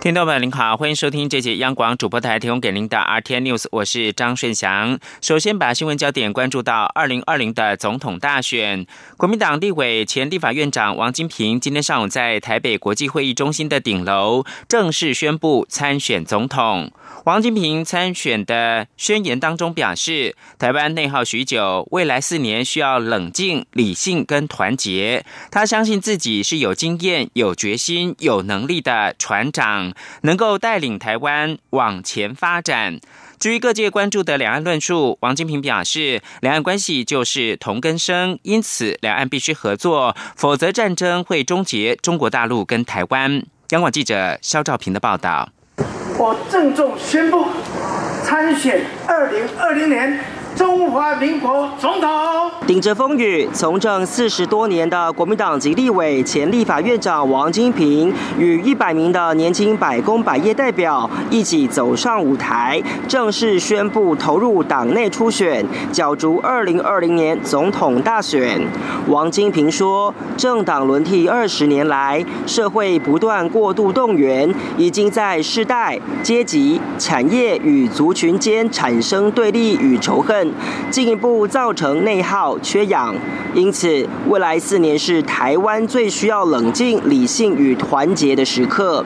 听众朋友您好，欢迎收听这节央广主播台提供给您的 RT News，我是张顺祥。首先把新闻焦点关注到二零二零的总统大选，国民党立委前立法院长王金平今天上午在台北国际会议中心的顶楼正式宣布参选总统。王金平参选的宣言当中表示，台湾内耗许久，未来四年需要冷静、理性跟团结。他相信自己是有经验、有决心、有能力的船长，能够带领台湾往前发展。至于各界关注的两岸论述，王金平表示，两岸关系就是同根生，因此两岸必须合作，否则战争会终结中国大陆跟台湾。央广记者肖兆平的报道。我郑重宣布参选二零二零年。中华民国总统顶着风雨从政四十多年的国民党籍立委前立法院长王金平，与一百名的年轻百工百业代表一起走上舞台，正式宣布投入党内初选，角逐二零二零年总统大选。王金平说：“政党轮替二十年来，社会不断过度动员，已经在世代、阶级、产业与族群间产生对立与仇恨。”进一步造成内耗、缺氧，因此未来四年是台湾最需要冷静、理性与团结的时刻。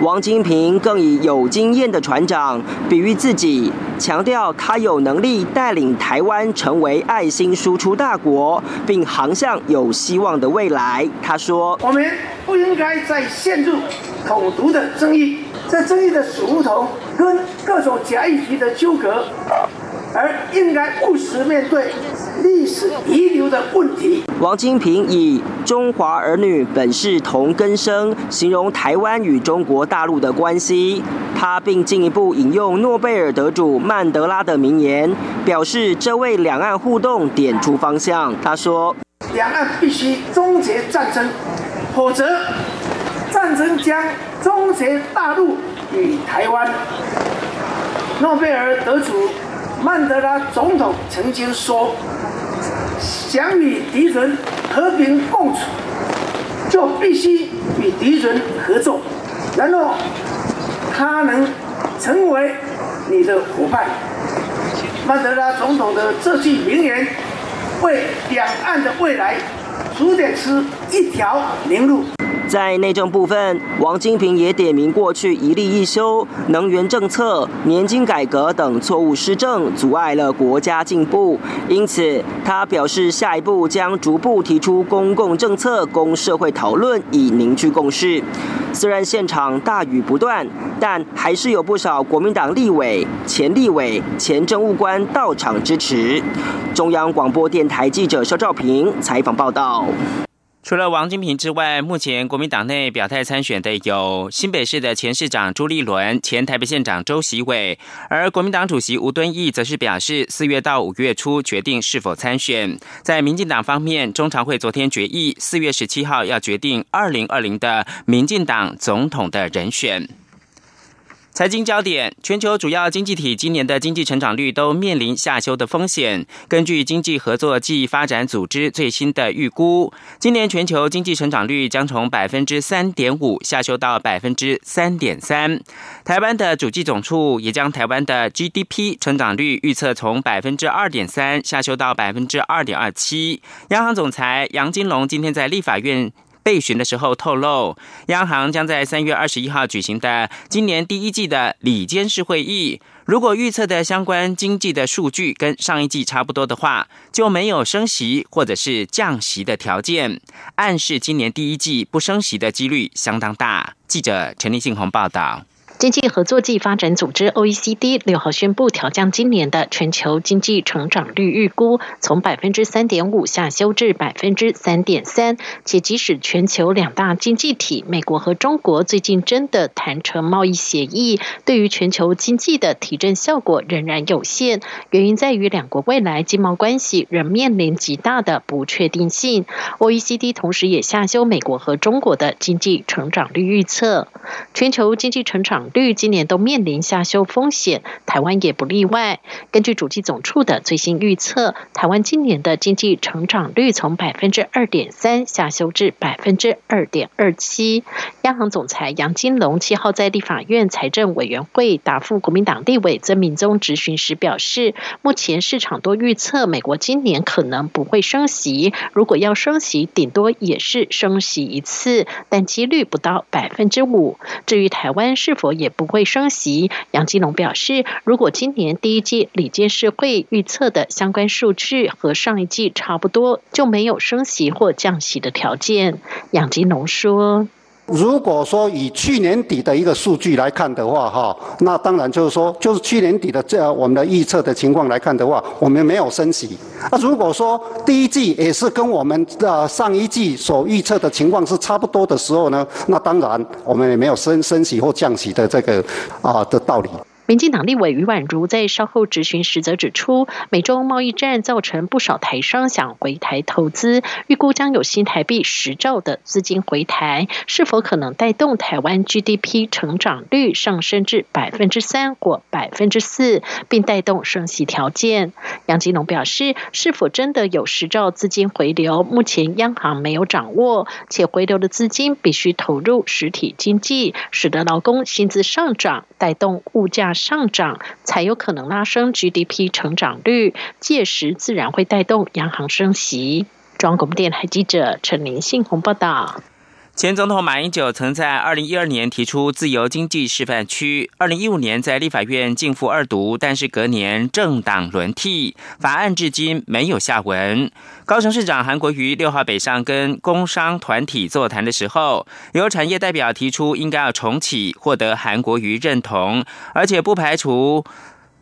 王金平更以有经验的船长比喻自己，强调他有能力带领台湾成为爱心输出大国，并航向有希望的未来。他说：“我们不应该再陷入统独的争议，在争议的死胡同跟各种假议题的纠葛。”而应该务实面对历史遗留的问题。王金平以“中华儿女本是同根生”形容台湾与中国大陆的关系。他并进一步引用诺贝尔得主曼德拉的名言，表示这为两岸互动点出方向。他说：“两岸必须终结战争，否则战争将终结大陆与台湾。”诺贝尔得主。曼德拉总统曾经说：“想与敌人和平共处，就必须与敌人合作，然后他能成为你的伙伴。”曼德拉总统的这句名言，为两岸的未来指点出一条明路。在内政部分，王金平也点名过去一例一修、能源政策、年金改革等错误施政，阻碍了国家进步。因此，他表示下一步将逐步提出公共政策供社会讨论，以凝聚共识。虽然现场大雨不断，但还是有不少国民党立委、前立委、前政务官到场支持。中央广播电台记者肖兆平采访报道。除了王金平之外，目前国民党内表态参选的有新北市的前市长朱立伦、前台北县长周习伟，而国民党主席吴敦义则是表示，四月到五月初决定是否参选。在民进党方面，中常会昨天决议，四月十七号要决定二零二零的民进党总统的人选。财经焦点：全球主要经济体今年的经济成长率都面临下修的风险。根据经济合作暨发展组织最新的预估，今年全球经济成长率将从百分之三点五下修到百分之三点三。台湾的主计总处也将台湾的 GDP 成长率预测从百分之二点三下修到百分之二点二七。央行总裁杨金龙今天在立法院。备询的时候透露，央行将在三月二十一号举行的今年第一季的里监事会议，如果预测的相关经济的数据跟上一季差不多的话，就没有升息或者是降息的条件，暗示今年第一季不升息的几率相当大。记者陈立信宏报道。经济合作暨发展组织 （OECD） 六号宣布调降今年的全球经济成长率预估，从百分之三点五下修至百分之三点三。且即使全球两大经济体美国和中国最近真的谈成贸易协议，对于全球经济的提振效果仍然有限。原因在于两国未来经贸关系仍面临极大的不确定性。OECD 同时也下修美国和中国的经济成长率预测，全球经济成长。率今年都面临下修风险，台湾也不例外。根据主计总处的最新预测，台湾今年的经济成长率从百分之二点三下修至百分之二点二七。央行总裁杨金龙七号在立法院财政委员会答复国民党立委曾明宗质询时表示，目前市场都预测美国今年可能不会升息，如果要升息，顶多也是升息一次，但几率不到百分之五。至于台湾是否也不会升息，杨金龙表示，如果今年第一季里监事会预测的相关数据和上一季差不多，就没有升息或降息的条件。杨金龙说。如果说以去年底的一个数据来看的话，哈，那当然就是说，就是去年底的这我们的预测的情况来看的话，我们没有升息。那如果说第一季也是跟我们的上一季所预测的情况是差不多的时候呢，那当然我们也没有升升息或降息的这个啊的道理。民进党立委余婉如在稍后质询时则指出，美中贸易战造成不少台商想回台投资，预估将有新台币十兆的资金回台，是否可能带动台湾 GDP 成长率上升至百分之三或百分之四，并带动升息条件？杨金龙表示，是否真的有十兆资金回流，目前央行没有掌握，且回流的资金必须投入实体经济，使得劳工薪资上涨，带动物价。上涨才有可能拉升 GDP 成长率，届时自然会带动央行升息。中国电台记者陈林信鸿报道。前总统马英九曾在二零一二年提出自由经济示范区，二零一五年在立法院进复二读，但是隔年政党轮替，法案至今没有下文。高雄市长韩国瑜六号北上跟工商团体座谈的时候，有产业代表提出应该要重启，获得韩国瑜认同，而且不排除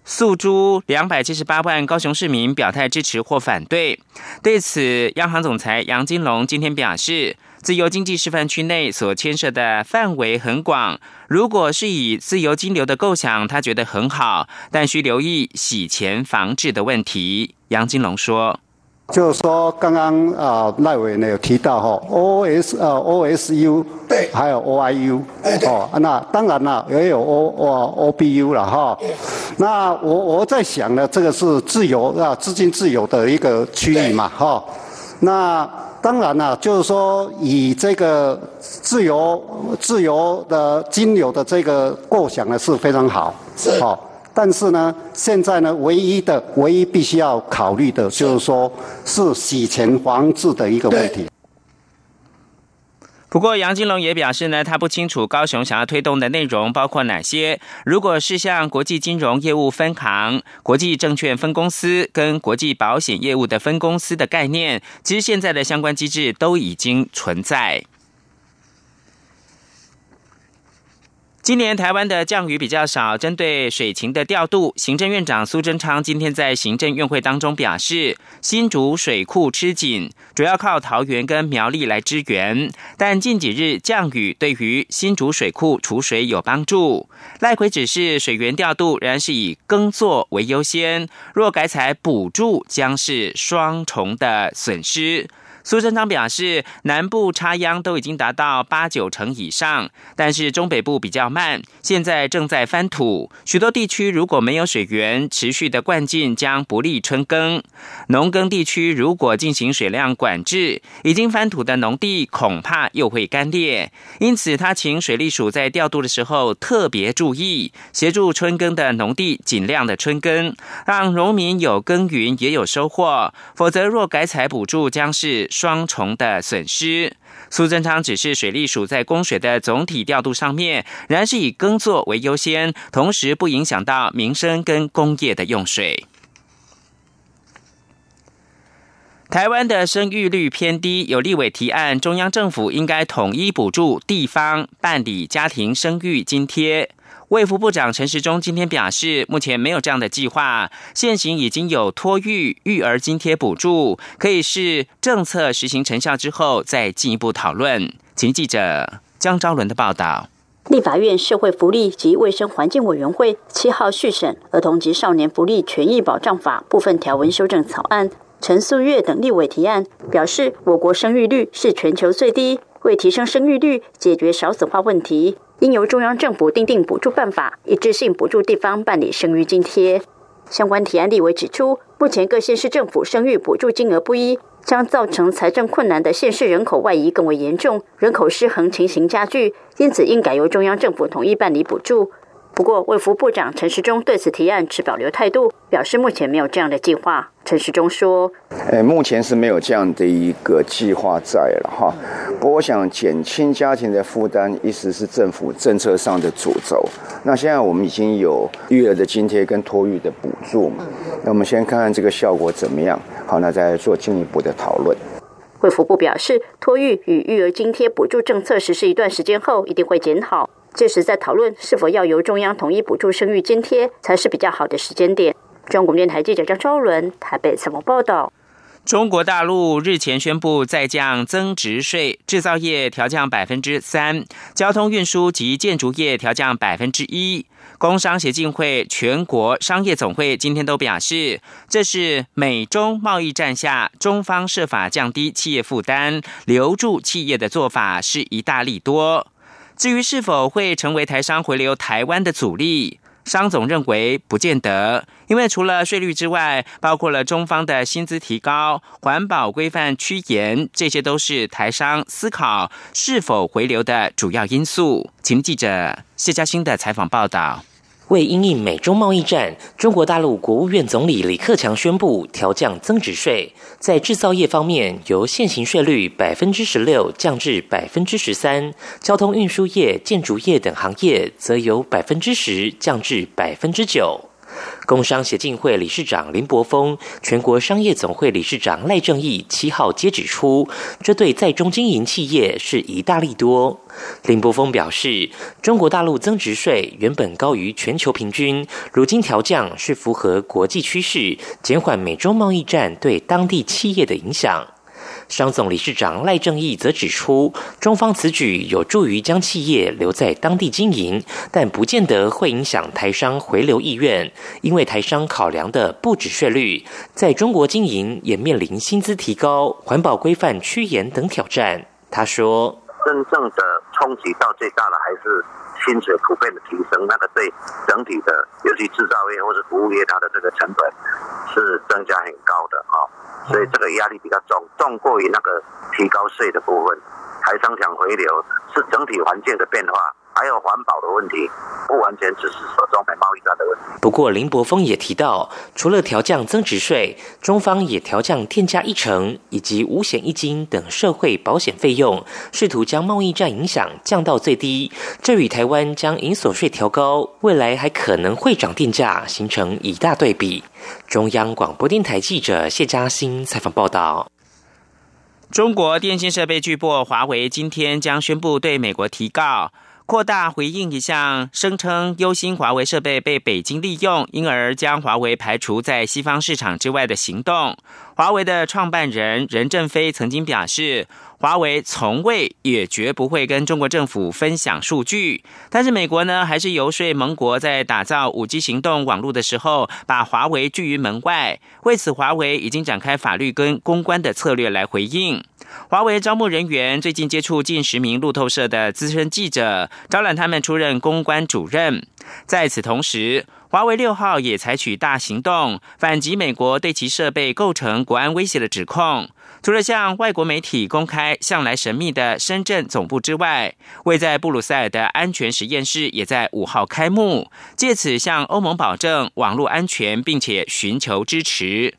诉诸两百七十八万高雄市民表态支持或反对。对此，央行总裁杨金龙今天表示。自由经济示范区内所牵涉的范围很广，如果是以自由金流的构想，他觉得很好，但需留意洗钱防治的问题。杨金龙说：“就是说，刚刚啊赖委呢有提到哈，O S 呃 O S U 对，还有 O I U 哦，那当然了，也有 O O O B U 了哈。那我我在想呢，这个是自由啊资金自由的一个区域嘛哈，那。”当然了，就是说以这个自由、自由的金流的这个构想呢是非常好，好。但是呢，现在呢，唯一的、唯一必须要考虑的就是说，是洗钱防治的一个问题。不过，杨金龙也表示呢，他不清楚高雄想要推动的内容包括哪些。如果是像国际金融业务分行、国际证券分公司跟国际保险业务的分公司的概念，其实现在的相关机制都已经存在。今年台湾的降雨比较少，针对水情的调度，行政院长苏贞昌今天在行政院会当中表示，新竹水库吃紧，主要靠桃园跟苗栗来支援，但近几日降雨对于新竹水库储水有帮助。赖奎指示水源调度仍然是以耕作为优先，若改采补助，将是双重的损失。苏贞昌表示，南部插秧都已经达到八九成以上，但是中北部比较慢，现在正在翻土。许多地区如果没有水源，持续的灌进将不利春耕。农耕地区如果进行水量管制，已经翻土的农地恐怕又会干裂。因此，他请水利署在调度的时候特别注意，协助春耕的农地尽量的春耕，让农民有耕耘也有收获。否则，若改采补助，将是。双重的损失。苏贞昌指示水利署在供水的总体调度上面，仍然是以耕作为优先，同时不影响到民生跟工业的用水。台湾的生育率偏低，有立委提案，中央政府应该统一补助地方办理家庭生育津贴。卫福部长陈时中今天表示，目前没有这样的计划。现行已经有托育育儿津贴补助，可以是政策实行成效之后再进一步讨论。请记者江昭伦的报道。立法院社会福利及卫生环境委员会七号续审《儿童及少年福利权益保障法》部分条文修正草案，陈素月等立委提案表示，我国生育率是全球最低，为提升生育率、解决少子化问题。应由中央政府订定补助办法，一致性补助地方办理生育津贴。相关提案立委指出，目前各县市政府生育补助金额不一，将造成财政困难的县市人口外移更为严重，人口失衡情形加剧，因此应改由中央政府统一办理补助。不过，卫福部长陈时中对此提案持保留态度，表示目前没有这样的计划。陈时中说：“呃，目前是没有这样的一个计划在了哈。不过，我想减轻家庭的负担，一直是政府政策上的主轴。那现在我们已经有育儿的津贴跟托育的补助嘛？那我们先看看这个效果怎么样。好，那再做进一步的讨论。”卫福部表示，托育与育儿津贴补助政策实施一段时间后，一定会检讨。届时再讨论是否要由中央统一补助生育津贴，才是比较好的时间点。中国电台记者张超伦台北采访报道。中国大陆日前宣布再降增值税，制造业调降百分之三，交通运输及建筑业调降百分之一。工商协进会全国商业总会今天都表示，这是美中贸易战下中方设法降低企业负担、留住企业的做法，是一大利多。至于是否会成为台商回流台湾的阻力，商总认为不见得，因为除了税率之外，包括了中方的薪资提高、环保规范趋严，这些都是台商思考是否回流的主要因素。请记者谢嘉欣的采访报道。为因应美中贸易战，中国大陆国务院总理李克强宣布调降增值税，在制造业方面由现行税率百分之十六降至百分之十三，交通运输业、建筑业等行业则由百分之十降至百分之九。工商协进会理事长林柏峰、全国商业总会理事长赖正义七号皆指出，这对在中经营企业是一大利多。林柏峰表示，中国大陆增值税原本高于全球平均，如今调降是符合国际趋势，减缓美中贸易战对当地企业的影响。商总理事长赖正义则指出，中方此举有助于将企业留在当地经营，但不见得会影响台商回流意愿，因为台商考量的不止税率，在中国经营也面临薪资提高、环保规范趋严等挑战。他说：“真正的冲击到最大的还是薪水普遍的提升，那个对整体的，尤其制造业或者服务业，它的这个成本是增加很高的啊。”所以这个压力比较重，重过于那个提高税的部分。台商想回流，是整体环境的变化。还有环保的问题，不完全只是说中美贸易战的问题。不过林柏峰也提到，除了调降增值税，中方也调降电价一成以及五险一金等社会保险费用，试图将贸易战影响降到最低。这与台湾将银所税调高，未来还可能会涨电价，形成一大对比。中央广播电台记者谢嘉欣采访报道。中国电信设备巨擘华为今天将宣布对美国提告。扩大回应一项声称忧心华为设备被北京利用，因而将华为排除在西方市场之外的行动。华为的创办人任正非曾经表示。华为从未也绝不会跟中国政府分享数据，但是美国呢，还是游说盟国在打造五 G 行动网络的时候，把华为拒于门外。为此，华为已经展开法律跟公关的策略来回应。华为招募人员，最近接触近十名路透社的资深记者，招揽他们出任公关主任。在此同时，华为六号也采取大行动，反击美国对其设备构成国安威胁的指控。除了向外国媒体公开向来神秘的深圳总部之外，位在布鲁塞尔的安全实验室也在五号开幕，借此向欧盟保证网络安全，并且寻求支持。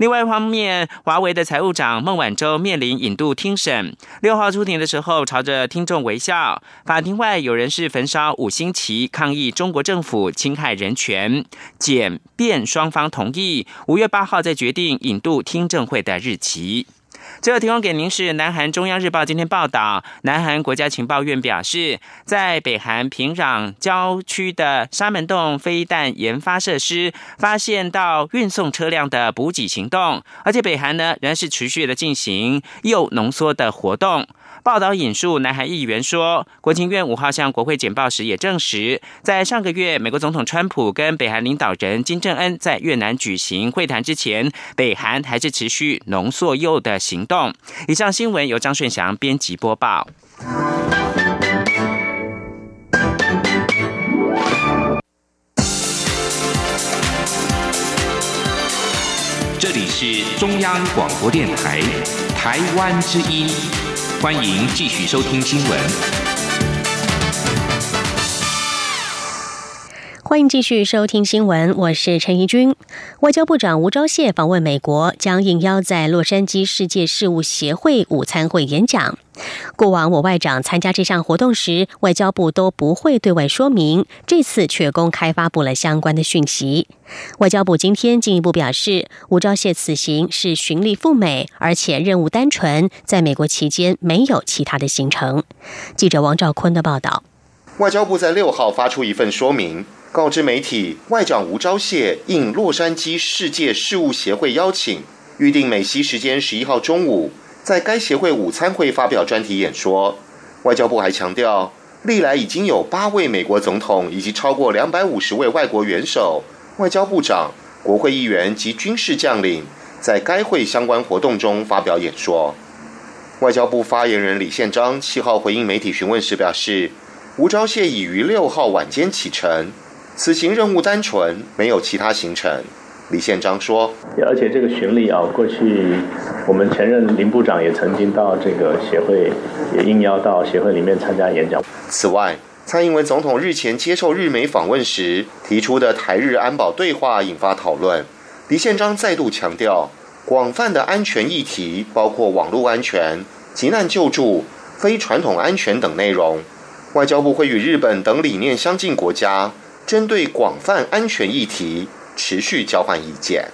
另外一方面，华为的财务长孟晚舟面临引渡听审。六号出庭的时候，朝着听众微笑。法庭外有人是焚烧五星旗，抗议中国政府侵害人权。检辩双方同意，五月八号再决定引渡听证会的日期。最后提供给您是南韩中央日报今天报道，南韩国家情报院表示，在北韩平壤郊区的沙门洞飞弹研发设施，发现到运送车辆的补给行动，而且北韩呢仍是持续的进行铀浓缩的活动。报道引述南韩议员说，国情院五号向国会简报时也证实，在上个月，美国总统川普跟北韩领导人金正恩在越南举行会谈之前，北韩还是持续浓缩铀的行动。以上新闻由张顺祥编辑播报。这里是中央广播电台《台湾之音》。欢迎继续收听新闻。欢迎继续收听新闻，我是陈怡君。外交部长吴钊燮访问美国，将应邀在洛杉矶世界事务协会午餐会演讲。过往我外长参加这项活动时，外交部都不会对外说明，这次却公开发布了相关的讯息。外交部今天进一步表示，吴钊燮此行是寻例赴美，而且任务单纯，在美国期间没有其他的行程。记者王兆坤的报道。外交部在六号发出一份说明，告知媒体，外长吴钊燮应洛杉矶世界事务协会邀请，预定美西时间十一号中午。在该协会午餐会发表专题演说，外交部还强调，历来已经有八位美国总统以及超过两百五十位外国元首、外交部长、国会议员及军事将领在该会相关活动中发表演说。外交部发言人李宪章七号回应媒体询问时表示，吴钊燮已于六号晚间启程，此行任务单纯，没有其他行程。李宪章说：“而且这个巡礼啊，过去我们前任林部长也曾经到这个协会，也应邀到协会里面参加演讲。此外，蔡英文总统日前接受日媒访问时提出的台日安保对话引发讨论。李宪章再度强调，广泛的安全议题包括网络安全、急难救助、非传统安全等内容。外交部会与日本等理念相近国家，针对广泛安全议题。”持续交换意见。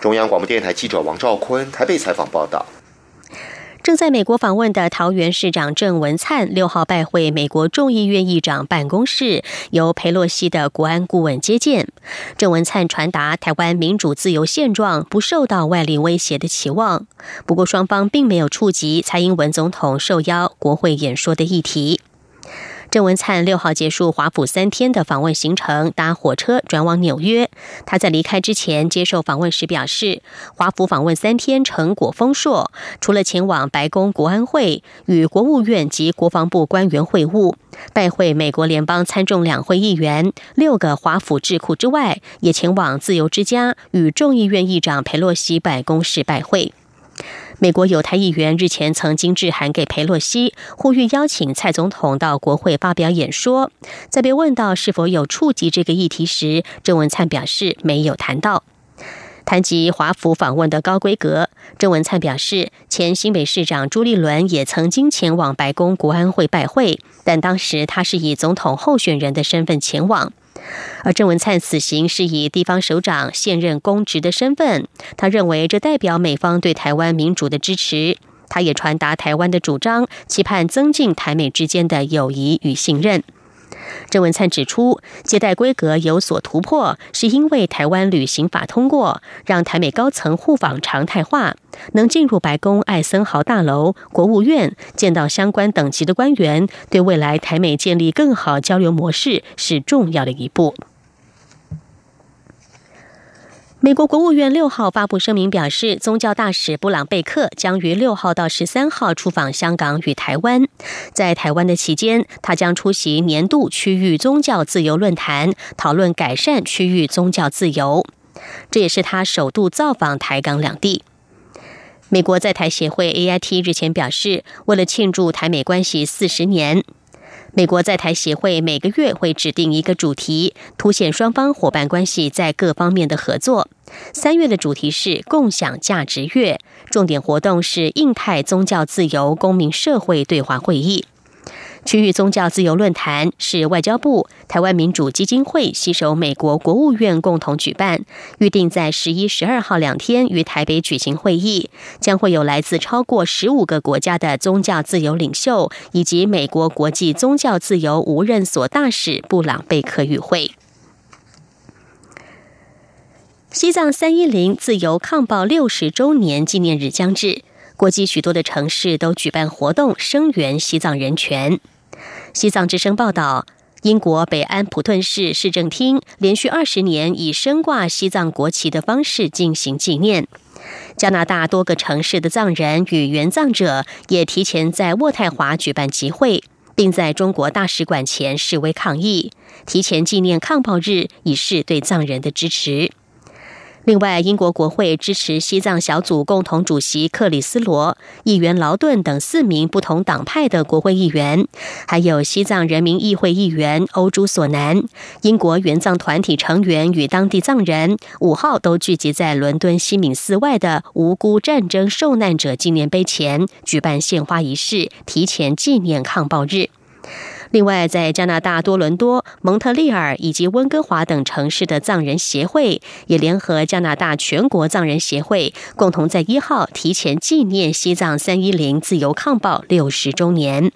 中央广播电台记者王兆坤台北采访报道。正在美国访问的桃园市长郑文灿六号拜会美国众议院议长办公室，由佩洛西的国安顾问接见。郑文灿传达台湾民主自由现状不受到外力威胁的期望。不过，双方并没有触及蔡英文总统受邀国会演说的议题。郑文灿六号结束华府三天的访问行程，搭火车转往纽约。他在离开之前接受访问时表示，华府访问三天成果丰硕，除了前往白宫国安会与国务院及国防部官员会晤，拜会美国联邦参众两会议员、六个华府智库之外，也前往自由之家与众议院议长佩洛西办公室拜会。美国有台议员日前曾经致函给佩洛西，呼吁邀请蔡总统到国会发表演说。在被问到是否有触及这个议题时，郑文灿表示没有谈到。谈及华府访问的高规格，郑文灿表示，前新北市长朱立伦也曾经前往白宫国安会拜会，但当时他是以总统候选人的身份前往。而郑文灿此行是以地方首长现任公职的身份，他认为这代表美方对台湾民主的支持。他也传达台湾的主张，期盼增进台美之间的友谊与信任。郑文灿指出，接待规格有所突破，是因为台湾旅行法通过，让台美高层互访常态化，能进入白宫艾森豪大楼、国务院，见到相关等级的官员，对未来台美建立更好交流模式是重要的一步。美国国务院六号发布声明表示，宗教大使布朗贝克将于六号到十三号出访香港与台湾。在台湾的期间，他将出席年度区域宗教自由论坛，讨论改善区域宗教自由。这也是他首度造访台港两地。美国在台协会 AIT 日前表示，为了庆祝台美关系四十年。美国在台协会每个月会指定一个主题，凸显双方伙伴关系在各方面的合作。三月的主题是共享价值月，重点活动是印太宗教自由公民社会对话会议。区域宗教自由论坛是外交部、台湾民主基金会携手美国国务院共同举办，预定在十一、十二号两天于台北举行会议，将会有来自超过十五个国家的宗教自由领袖以及美国国际宗教自由无任所大使布朗贝克与会。西藏三一零自由抗暴六十周年纪念日将至，国际许多的城市都举办活动声援西藏人权。西藏之声报道，英国北安普顿市市政厅连续二十年以升挂西藏国旗的方式进行纪念。加拿大多个城市的藏人与原藏者也提前在渥太华举办集会，并在中国大使馆前示威抗议，提前纪念抗暴日，以示对藏人的支持。另外，英国国会支持西藏小组共同主席克里斯罗、议员劳顿等四名不同党派的国会议员，还有西藏人民议会议员欧朱索南、英国援藏团体成员与当地藏人，五号都聚集在伦敦西敏寺外的无辜战争受难者纪念碑前，举办献花仪式，提前纪念抗暴日。另外，在加拿大多伦多、蒙特利尔以及温哥华等城市的藏人协会，也联合加拿大全国藏人协会，共同在一号提前纪念西藏三一零自由抗暴六十周年。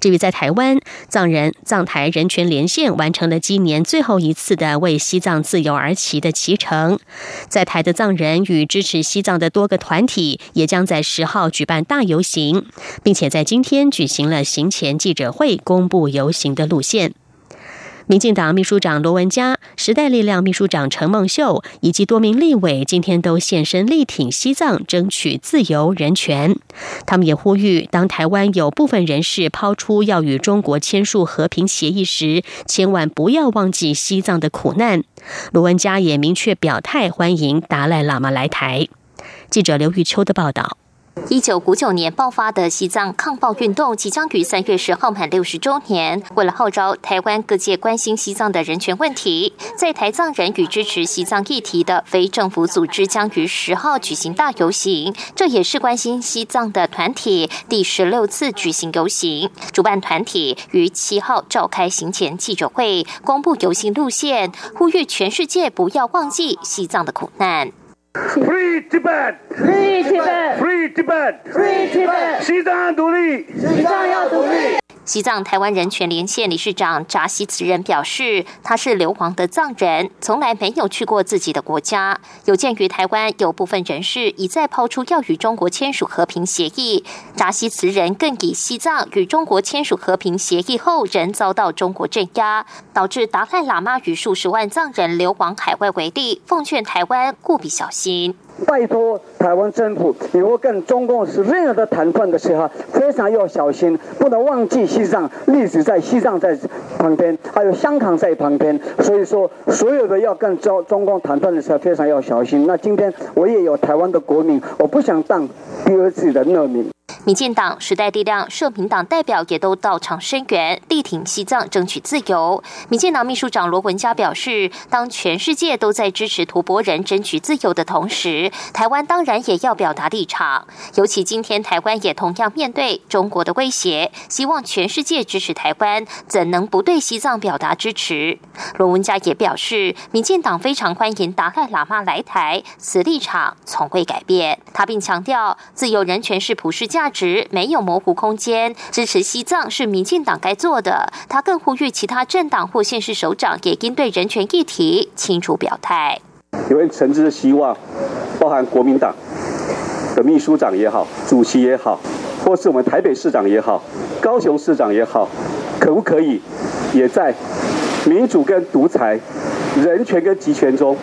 至于在台湾，藏人藏台人权连线完成了今年最后一次的为西藏自由而骑的骑乘，在台的藏人与支持西藏的多个团体也将在十号举办大游行，并且在今天举行了行前记者会，公布游行的路线。民进党秘书长罗文嘉、时代力量秘书长陈梦秀以及多名立委今天都现身力挺西藏，争取自由人权。他们也呼吁，当台湾有部分人士抛出要与中国签署和平协议时，千万不要忘记西藏的苦难。罗文嘉也明确表态，欢迎达赖喇嘛来台。记者刘玉秋的报道。一九五九年爆发的西藏抗暴运动即将于三月十号满六十周年。为了号召台湾各界关心西藏的人权问题，在台藏人与支持西藏议题的非政府组织将于十号举行大游行。这也是关心西藏的团体第十六次举行游行。主办团体于七号召开行前记者会，公布游行路线，呼吁全世界不要忘记西藏的苦难。Free Tibet! Free Tibet! Free Tibet! Free Tibet! 西藏独立！西藏要独立！西藏台湾人权连线理事长扎西慈人表示，他是流亡的藏人，从来没有去过自己的国家。有鉴于台湾有部分人士已在抛出要与中国签署和平协议，扎西慈人更以西藏与中国签署和平协议后仍遭到中国镇压，导致达赖喇嘛与数十万藏人流亡海外为例，奉劝台湾务必小心。拜托台湾政府，以后跟中共是任何的谈判的时候，非常要小心，不能忘记西藏历史在西藏在旁边，还有香港在旁边，所以说所有的要跟中中共谈判的时候，非常要小心。那今天我也有台湾的国民，我不想当第二次的难民。民进党、时代力量、社民党代表也都到场声援，力挺西藏争取自由。民进党秘书长罗文嘉表示，当全世界都在支持图博人争取自由的同时，台湾当然也要表达立场。尤其今天台湾也同样面对中国的威胁，希望全世界支持台湾，怎能不对西藏表达支持？罗文嘉也表示，民进党非常欢迎达赖喇嘛来台，此立场从未改变。他并强调，自由人权是普世价值。时没有模糊空间，支持西藏是民进党该做的。他更呼吁其他政党或县市首长也应对人权议题清楚表态。有人诚挚的希望，包含国民党的秘书长也好、主席也好，或是我们台北市长也好、高雄市长也好，可不可以也在民主跟独裁、人权跟集权中，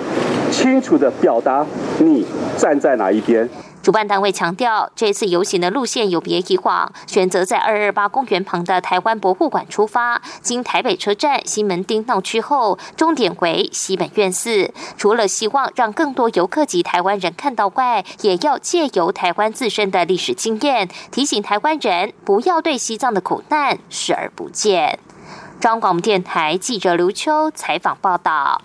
清楚的表达你站在哪一边？主办单位强调，这次游行的路线有别以往，选择在二二八公园旁的台湾博物馆出发，经台北车站、西门町闹区后，终点为西本院寺。除了希望让更多游客及台湾人看到外，也要借由台湾自身的历史经验，提醒台湾人不要对西藏的苦难视而不见。中广电台记者刘秋采访报道。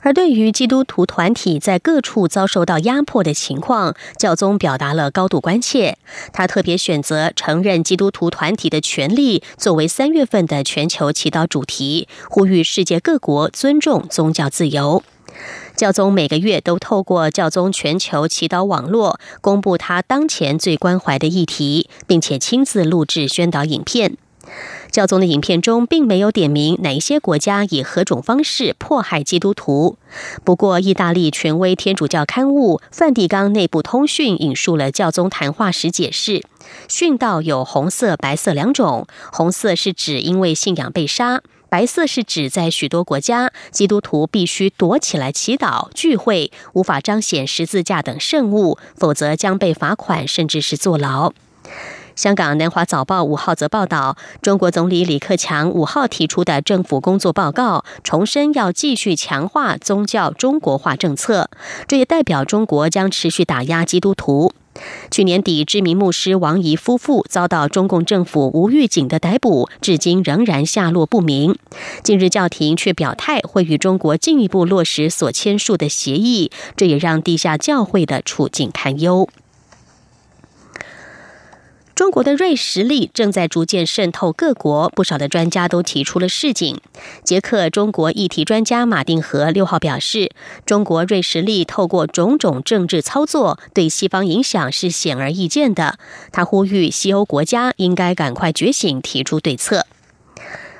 而对于基督徒团体在各处遭受到压迫的情况，教宗表达了高度关切。他特别选择承认基督徒团体的权利作为三月份的全球祈祷主题，呼吁世界各国尊重宗教自由。教宗每个月都透过教宗全球祈祷网络公布他当前最关怀的议题，并且亲自录制宣导影片。教宗的影片中并没有点名哪一些国家以何种方式迫害基督徒。不过，意大利权威天主教刊物《梵蒂冈内部通讯》引述了教宗谈话时解释：殉道有红色、白色两种，红色是指因为信仰被杀，白色是指在许多国家，基督徒必须躲起来祈祷、聚会，无法彰显十字架等圣物，否则将被罚款，甚至是坐牢。香港南华早报五号则报道，中国总理李克强五号提出的政府工作报告，重申要继续强化宗教中国化政策，这也代表中国将持续打压基督徒。去年底，知名牧师王怡夫妇遭到中共政府无预警的逮捕，至今仍然下落不明。近日，教廷却表态会与中国进一步落实所签署的协议，这也让地下教会的处境堪忧。中国的锐实力正在逐渐渗透各国，不少的专家都提出了示警。捷克中国议题专家马定和六号表示，中国锐实力透过种种政治操作对西方影响是显而易见的。他呼吁西欧国家应该赶快觉醒，提出对策。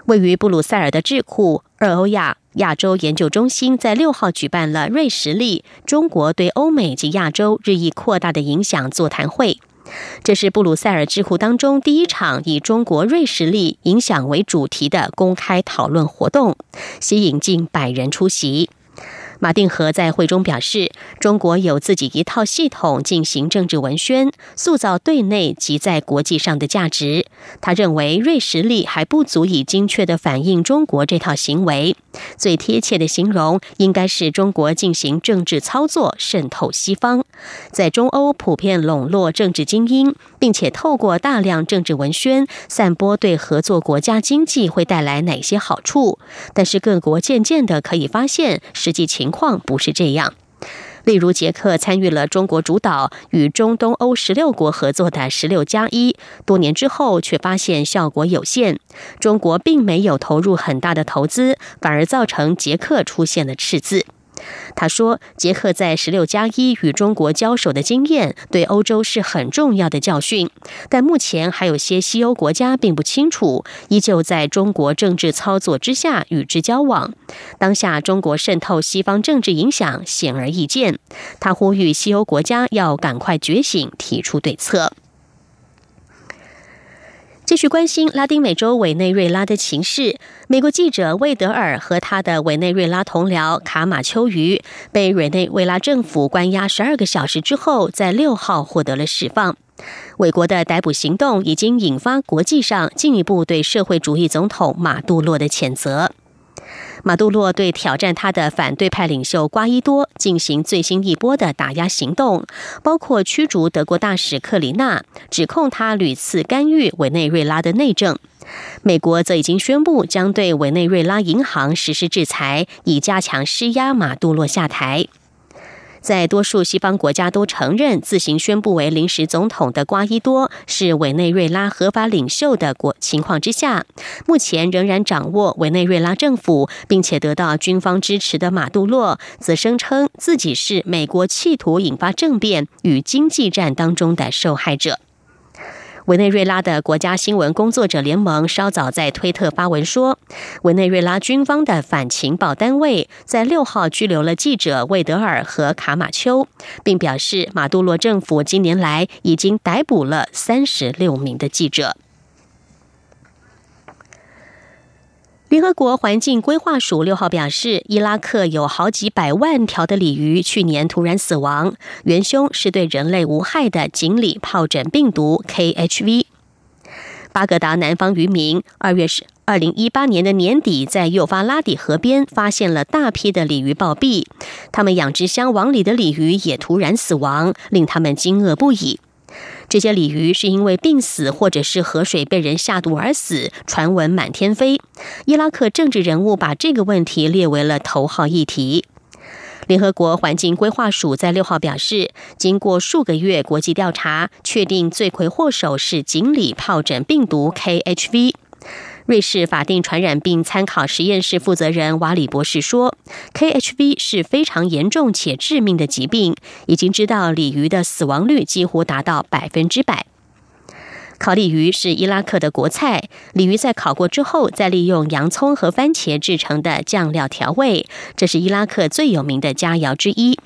位于布鲁塞尔的智库二欧亚亚洲研究中心在六号举办了锐实力中国对欧美及亚洲日益扩大的影响座谈会。这是布鲁塞尔智库当中第一场以中国瑞士力影响为主题的公开讨论活动，吸引近百人出席。马定和在会中表示，中国有自己一套系统进行政治文宣，塑造对内及在国际上的价值。他认为瑞实力还不足以精确的反映中国这套行为，最贴切的形容应该是中国进行政治操作，渗透西方，在中欧普遍笼络政治精英，并且透过大量政治文宣散播对合作国家经济会带来哪些好处。但是各国渐渐的可以发现，实际情。况不是这样。例如，捷克参与了中国主导与中东欧十六国合作的“十六加一”，多年之后却发现效果有限。中国并没有投入很大的投资，反而造成捷克出现了赤字。他说：“捷克在十六加一与中国交手的经验，对欧洲是很重要的教训。但目前还有些西欧国家并不清楚，依旧在中国政治操作之下与之交往。当下中国渗透西方政治影响显而易见。他呼吁西欧国家要赶快觉醒，提出对策。”继续关心拉丁美洲委内瑞拉的情势。美国记者魏德尔和他的委内瑞拉同僚卡马丘鱼被委内瑞拉政府关押十二个小时之后，在六号获得了释放。美国的逮捕行动已经引发国际上进一步对社会主义总统马杜洛的谴责。马杜洛对挑战他的反对派领袖瓜伊多进行最新一波的打压行动，包括驱逐德国大使克里纳，指控他屡次干预委内瑞拉的内政。美国则已经宣布将对委内瑞拉银行实施制裁，以加强施压马杜洛下台。在多数西方国家都承认自行宣布为临时总统的瓜伊多是委内瑞拉合法领袖的国情况之下，目前仍然掌握委内瑞拉政府，并且得到军方支持的马杜洛，则声称自己是美国企图引发政变与经济战当中的受害者。委内瑞拉的国家新闻工作者联盟稍早在推特发文说，委内瑞拉军方的反情报单位在六号拘留了记者魏德尔和卡马丘，并表示马杜罗政府今年来已经逮捕了三十六名的记者。联合国环境规划署六号表示，伊拉克有好几百万条的鲤鱼去年突然死亡，元凶是对人类无害的锦鲤疱疹病毒 KHV。巴格达南方渔民二月十二零一八年的年底，在幼发拉底河边发现了大批的鲤鱼暴毙，他们养殖箱网里的鲤鱼也突然死亡，令他们惊愕不已。这些鲤鱼是因为病死，或者是河水被人下毒而死，传闻满天飞。伊拉克政治人物把这个问题列为了头号议题。联合国环境规划署在六号表示，经过数个月国际调查，确定罪魁祸首是锦鲤疱疹病毒 KHV。瑞士法定传染病参考实验室负责人瓦里博士说：“KHV 是非常严重且致命的疾病，已经知道鲤鱼的死亡率几乎达到百分之百。烤鲤鱼是伊拉克的国菜，鲤鱼在烤过之后，再利用洋葱和番茄制成的酱料调味，这是伊拉克最有名的佳肴之一。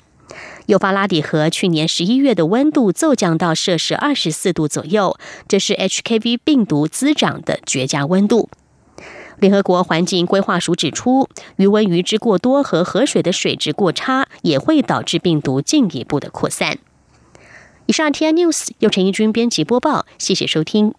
幼发拉底河去年十一月的温度骤降到摄氏二十四度左右，这是 HKV 病毒滋长的绝佳温度。联合国环境规划署指出，余温鱼质过多和河水的水质过差也会导致病毒进一步的扩散。以上 T I News 由陈义军编辑播报，谢谢收听。